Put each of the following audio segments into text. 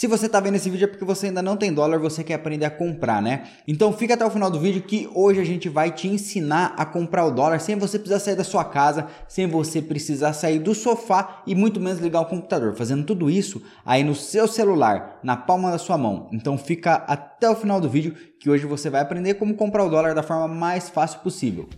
Se você está vendo esse vídeo é porque você ainda não tem dólar, você quer aprender a comprar, né? Então fica até o final do vídeo que hoje a gente vai te ensinar a comprar o dólar sem você precisar sair da sua casa, sem você precisar sair do sofá e muito menos ligar o computador, fazendo tudo isso aí no seu celular, na palma da sua mão. Então fica até o final do vídeo que hoje você vai aprender como comprar o dólar da forma mais fácil possível.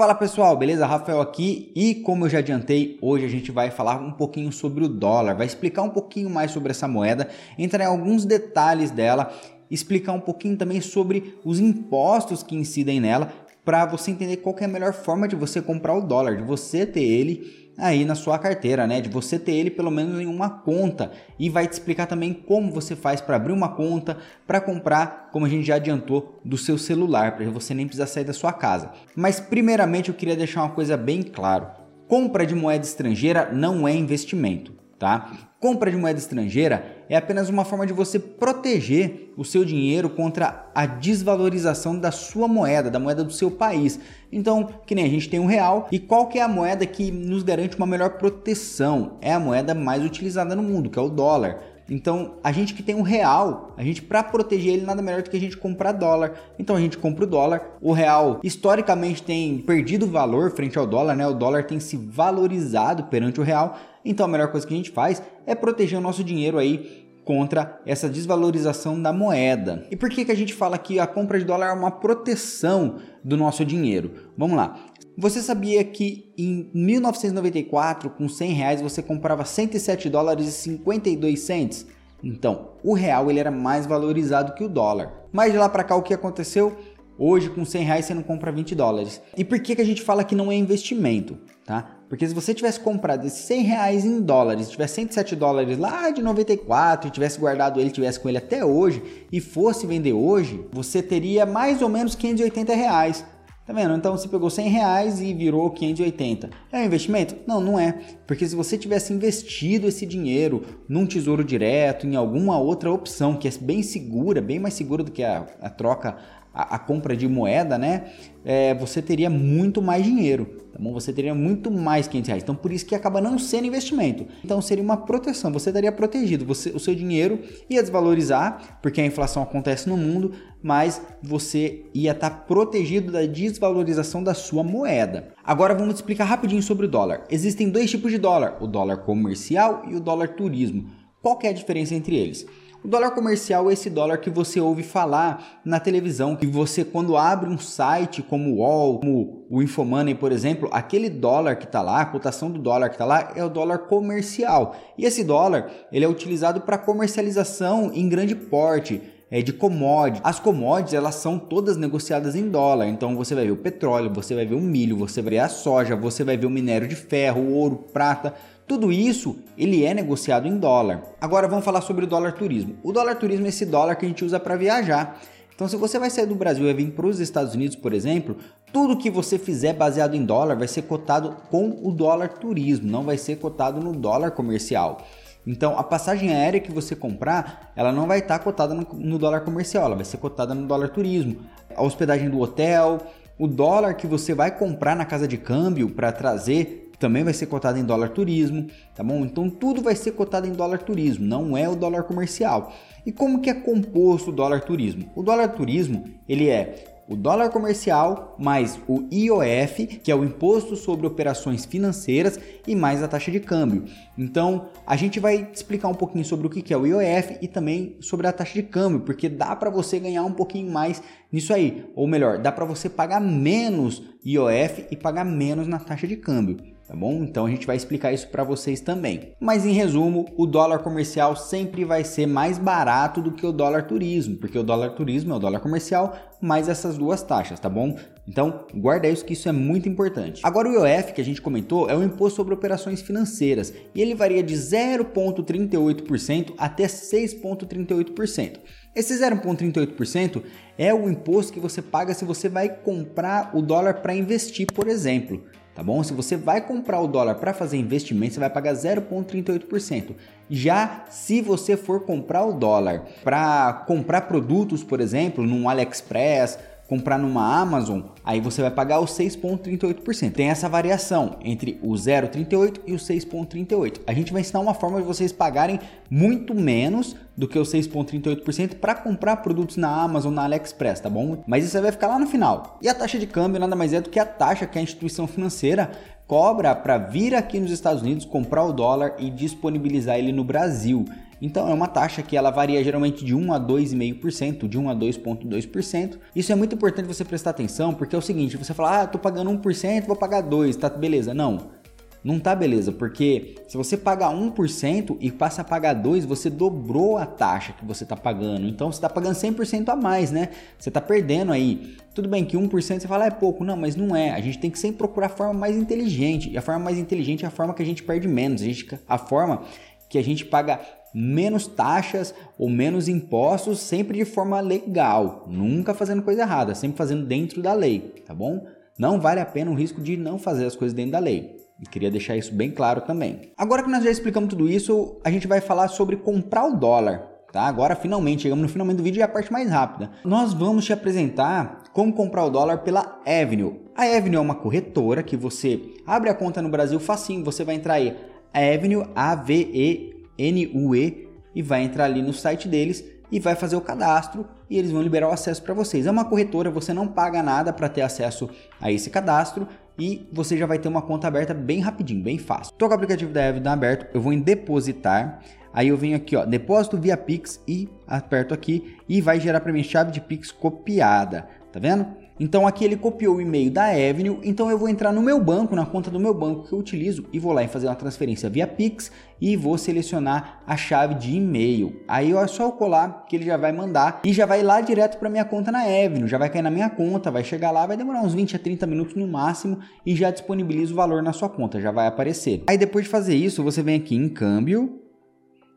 Fala pessoal, beleza? Rafael aqui e como eu já adiantei, hoje a gente vai falar um pouquinho sobre o dólar, vai explicar um pouquinho mais sobre essa moeda, entrar em alguns detalhes dela, explicar um pouquinho também sobre os impostos que incidem nela, para você entender qual é a melhor forma de você comprar o dólar, de você ter ele aí na sua carteira, né? De você ter ele pelo menos em uma conta e vai te explicar também como você faz para abrir uma conta, para comprar, como a gente já adiantou, do seu celular, para você nem precisar sair da sua casa. Mas primeiramente eu queria deixar uma coisa bem claro: compra de moeda estrangeira não é investimento tá? Compra de moeda estrangeira é apenas uma forma de você proteger o seu dinheiro contra a desvalorização da sua moeda, da moeda do seu país. Então, que nem a gente tem um real, e qual que é a moeda que nos garante uma melhor proteção? É a moeda mais utilizada no mundo, que é o dólar. Então, a gente que tem um real, a gente para proteger ele nada melhor do que a gente comprar dólar. Então a gente compra o dólar. O real historicamente tem perdido valor frente ao dólar, né? O dólar tem se valorizado perante o real. Então a melhor coisa que a gente faz é proteger o nosso dinheiro aí contra essa desvalorização da moeda. E por que, que a gente fala que a compra de dólar é uma proteção do nosso dinheiro? Vamos lá. Você sabia que em 1994, com 100 reais, você comprava 107 dólares e 52 cents? Então, o real ele era mais valorizado que o dólar. Mas de lá para cá, o que aconteceu? Hoje, com 100 reais, você não compra 20 dólares. E por que, que a gente fala que não é investimento? Tá? Porque se você tivesse comprado esses 100 reais em dólares, tivesse 107 dólares lá de 94 e tivesse guardado ele, tivesse com ele até hoje e fosse vender hoje, você teria mais ou menos 580 reais. Tá vendo? Então você pegou 100 reais e virou 580. É um investimento? Não, não é. Porque se você tivesse investido esse dinheiro num tesouro direto, em alguma outra opção que é bem segura, bem mais segura do que a, a troca a, a compra de moeda, né? É, você teria muito mais dinheiro, tá bom? Você teria muito mais 500 reais. Então, por isso que acaba não sendo investimento. Então, seria uma proteção. Você estaria protegido. Você, o seu dinheiro ia desvalorizar, porque a inflação acontece no mundo, mas você ia estar protegido da desvalorização da sua moeda. Agora, vamos explicar rapidinho sobre o dólar. Existem dois tipos de dólar: o dólar comercial e o dólar turismo. Qual é a diferença entre eles? O dólar comercial é esse dólar que você ouve falar na televisão, que você quando abre um site como o como o Infomoney, por exemplo, aquele dólar que está lá, a cotação do dólar que está lá é o dólar comercial. E esse dólar, ele é utilizado para comercialização em grande porte é, de commodities. As commodities elas são todas negociadas em dólar. Então você vai ver o petróleo, você vai ver o milho, você vai ver a soja, você vai ver o minério de ferro, o ouro, prata. Tudo isso ele é negociado em dólar. Agora vamos falar sobre o dólar turismo. O dólar turismo é esse dólar que a gente usa para viajar. Então, se você vai sair do Brasil e vir para os Estados Unidos, por exemplo, tudo que você fizer baseado em dólar vai ser cotado com o dólar turismo, não vai ser cotado no dólar comercial. Então, a passagem aérea que você comprar, ela não vai estar tá cotada no, no dólar comercial, ela vai ser cotada no dólar turismo. A hospedagem do hotel, o dólar que você vai comprar na casa de câmbio para trazer também vai ser cotado em dólar turismo, tá bom? Então tudo vai ser cotado em dólar turismo, não é o dólar comercial. E como que é composto o dólar turismo? O dólar turismo, ele é o dólar comercial mais o IOF, que é o imposto sobre operações financeiras, e mais a taxa de câmbio. Então, a gente vai explicar um pouquinho sobre o que é o IOF e também sobre a taxa de câmbio, porque dá para você ganhar um pouquinho mais nisso aí, ou melhor, dá para você pagar menos IOF e pagar menos na taxa de câmbio tá bom? Então a gente vai explicar isso para vocês também. Mas em resumo, o dólar comercial sempre vai ser mais barato do que o dólar turismo, porque o dólar turismo é o dólar comercial mais essas duas taxas, tá bom? Então, guarda isso que isso é muito importante. Agora o IOF que a gente comentou é o imposto sobre operações financeiras e ele varia de 0.38% até 6.38%. Esse 0,38% é o imposto que você paga se você vai comprar o dólar para investir, por exemplo tá bom? Se você vai comprar o dólar para fazer investimento, você vai pagar 0,38%. Já se você for comprar o dólar para comprar produtos, por exemplo, num AliExpress, comprar numa Amazon, aí você vai pagar os 6,38%. Tem essa variação entre o 0,38 e o 6,38. A gente vai ensinar uma forma de vocês pagarem muito menos do que os 6,38% para comprar produtos na Amazon, na AliExpress, tá bom? Mas isso vai ficar lá no final. E a taxa de câmbio nada mais é do que a taxa que a instituição financeira cobra para vir aqui nos Estados Unidos comprar o dólar e disponibilizar ele no Brasil. Então é uma taxa que ela varia geralmente de 1 a 2,5%, de 1 a 2,2%. Isso é muito importante você prestar atenção, porque é o seguinte, você fala, ah, tô pagando 1%, vou pagar 2, tá beleza? Não. Não tá beleza, porque se você paga 1% e passa a pagar 2, você dobrou a taxa que você tá pagando. Então você tá pagando 100% a mais, né? Você tá perdendo aí. Tudo bem que 1% você fala ah, é pouco, não, mas não é. A gente tem que sempre procurar a forma mais inteligente. E a forma mais inteligente é a forma que a gente perde menos. A, gente, a forma que a gente paga menos taxas ou menos impostos, sempre de forma legal, nunca fazendo coisa errada, sempre fazendo dentro da lei, tá bom? Não vale a pena o risco de não fazer as coisas dentro da lei. E queria deixar isso bem claro também. Agora que nós já explicamos tudo isso, a gente vai falar sobre comprar o dólar. Tá? Agora finalmente, chegamos no finalmente do vídeo e é a parte mais rápida. Nós vamos te apresentar como comprar o dólar pela Avenue. A Avenue é uma corretora que você abre a conta no Brasil facinho, você vai entrar aí Avenue, A-V-E NUE e vai entrar ali no site deles e vai fazer o cadastro e eles vão liberar o acesso para vocês. É uma corretora, você não paga nada para ter acesso a esse cadastro e você já vai ter uma conta aberta bem rapidinho, bem fácil. Estou com o aplicativo da Evidon aberto, eu vou em depositar, aí eu venho aqui, ó, depósito via Pix e aperto aqui e vai gerar para mim chave de Pix copiada, tá vendo? Então aqui ele copiou o e-mail da Avenue, então eu vou entrar no meu banco, na conta do meu banco que eu utilizo e vou lá e fazer uma transferência via Pix e vou selecionar a chave de e-mail. Aí é só eu colar que ele já vai mandar e já vai lá direto para minha conta na Avenue, já vai cair na minha conta, vai chegar lá, vai demorar uns 20 a 30 minutos no máximo e já disponibiliza o valor na sua conta, já vai aparecer. Aí depois de fazer isso, você vem aqui em câmbio,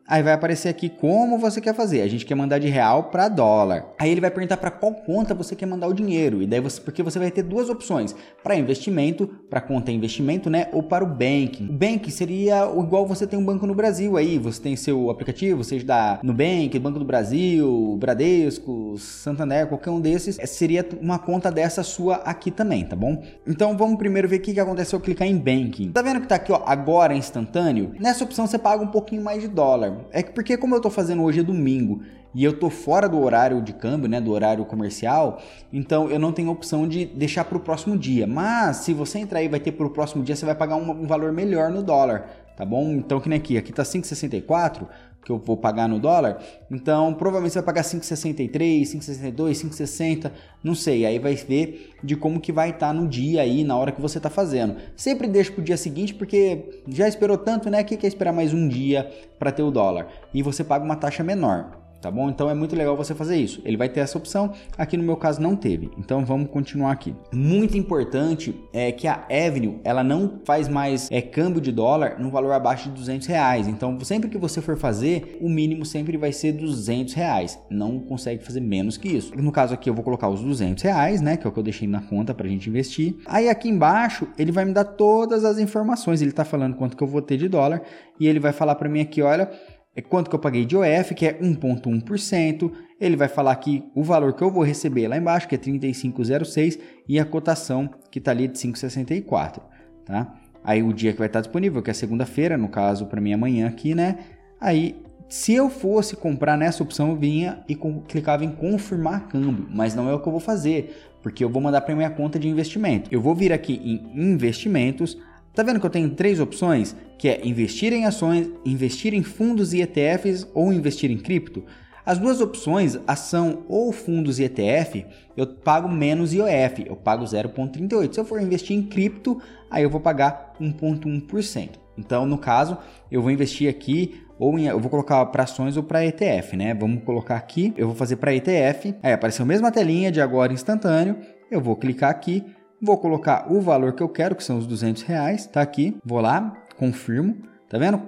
Aí vai aparecer aqui como você quer fazer. A gente quer mandar de real para dólar. Aí ele vai perguntar para qual conta você quer mandar o dinheiro. E daí você, porque você vai ter duas opções: para investimento, para conta investimento, né, ou para o banking. O banking seria igual você tem um banco no Brasil aí, você tem seu aplicativo, seja da Nubank, Banco do Brasil, Bradesco, Santander, qualquer um desses, é, seria uma conta dessa sua aqui também, tá bom? Então vamos primeiro ver o que, que acontece se eu clicar em banking. Tá vendo que tá aqui, ó, agora instantâneo? Nessa opção você paga um pouquinho mais de dólar. É que porque como eu tô fazendo hoje é domingo e eu tô fora do horário de câmbio, né, do horário comercial, então eu não tenho opção de deixar para o próximo dia. Mas se você entrar aí vai ter para o próximo dia, você vai pagar um, um, valor melhor no dólar, tá bom? Então que nem aqui, aqui tá 5,64 que eu vou pagar no dólar, então provavelmente você vai pagar 5,63, 5,62, 5,60, não sei, aí vai ver de como que vai estar tá no dia aí, na hora que você está fazendo. Sempre deixa para o dia seguinte, porque já esperou tanto, né, que quer esperar mais um dia para ter o dólar, e você paga uma taxa menor tá bom? Então é muito legal você fazer isso. Ele vai ter essa opção, aqui no meu caso não teve. Então vamos continuar aqui. Muito importante é que a Avenue, ela não faz mais é, câmbio de dólar no valor abaixo de 200 reais. Então sempre que você for fazer, o mínimo sempre vai ser 200 reais. Não consegue fazer menos que isso. No caso aqui eu vou colocar os 200 reais, né? Que é o que eu deixei na conta pra gente investir. Aí aqui embaixo ele vai me dar todas as informações. Ele tá falando quanto que eu vou ter de dólar e ele vai falar para mim aqui, olha é quanto que eu paguei de OF, que é 1,1%. Ele vai falar aqui o valor que eu vou receber lá embaixo, que é 35,06, e a cotação que está ali de 5,64, tá? Aí o dia que vai estar disponível, que é segunda-feira, no caso para mim amanhã aqui, né? Aí, se eu fosse comprar nessa opção, eu vinha e clicava em confirmar câmbio, mas não é o que eu vou fazer, porque eu vou mandar para minha conta de investimento. Eu vou vir aqui em investimentos, Tá vendo que eu tenho três opções, que é investir em ações, investir em fundos e ETFs ou investir em cripto? As duas opções, ação ou fundos e ETF, eu pago menos IOF, eu pago 0,38. Se eu for investir em cripto, aí eu vou pagar 1,1%. Então, no caso, eu vou investir aqui ou em, eu vou colocar para ações ou para ETF, né? Vamos colocar aqui, eu vou fazer para ETF. Aí apareceu a mesma telinha de agora instantâneo. Eu vou clicar aqui, Vou colocar o valor que eu quero, que são os 200 reais. Tá aqui. Vou lá, confirmo. Tá vendo?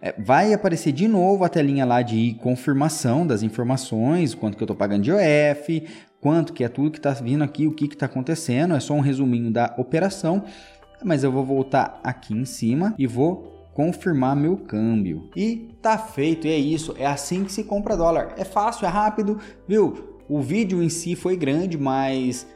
É, vai aparecer de novo a telinha lá de confirmação das informações, quanto que eu estou pagando de OF, quanto que é tudo que está vindo aqui, o que está acontecendo. É só um resuminho da operação. Mas eu vou voltar aqui em cima e vou confirmar meu câmbio. E tá feito, e é isso. É assim que se compra dólar. É fácil, é rápido, viu? o vídeo em si foi grande, mas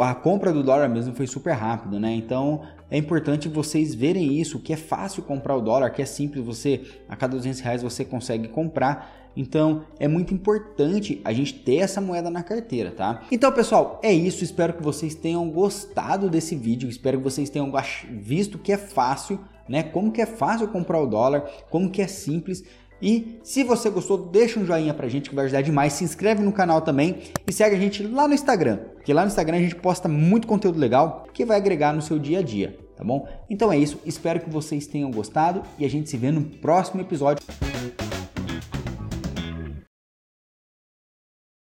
a compra do dólar mesmo foi super rápido, né? Então é importante vocês verem isso, que é fácil comprar o dólar, que é simples, você a cada 200 reais você consegue comprar. Então é muito importante a gente ter essa moeda na carteira, tá? Então pessoal, é isso. Espero que vocês tenham gostado desse vídeo. Espero que vocês tenham visto que é fácil, né? Como que é fácil comprar o dólar, como que é simples. E se você gostou, deixa um joinha pra gente que vai ajudar demais. Se inscreve no canal também e segue a gente lá no Instagram, porque lá no Instagram a gente posta muito conteúdo legal que vai agregar no seu dia a dia, tá bom? Então é isso, espero que vocês tenham gostado e a gente se vê no próximo episódio.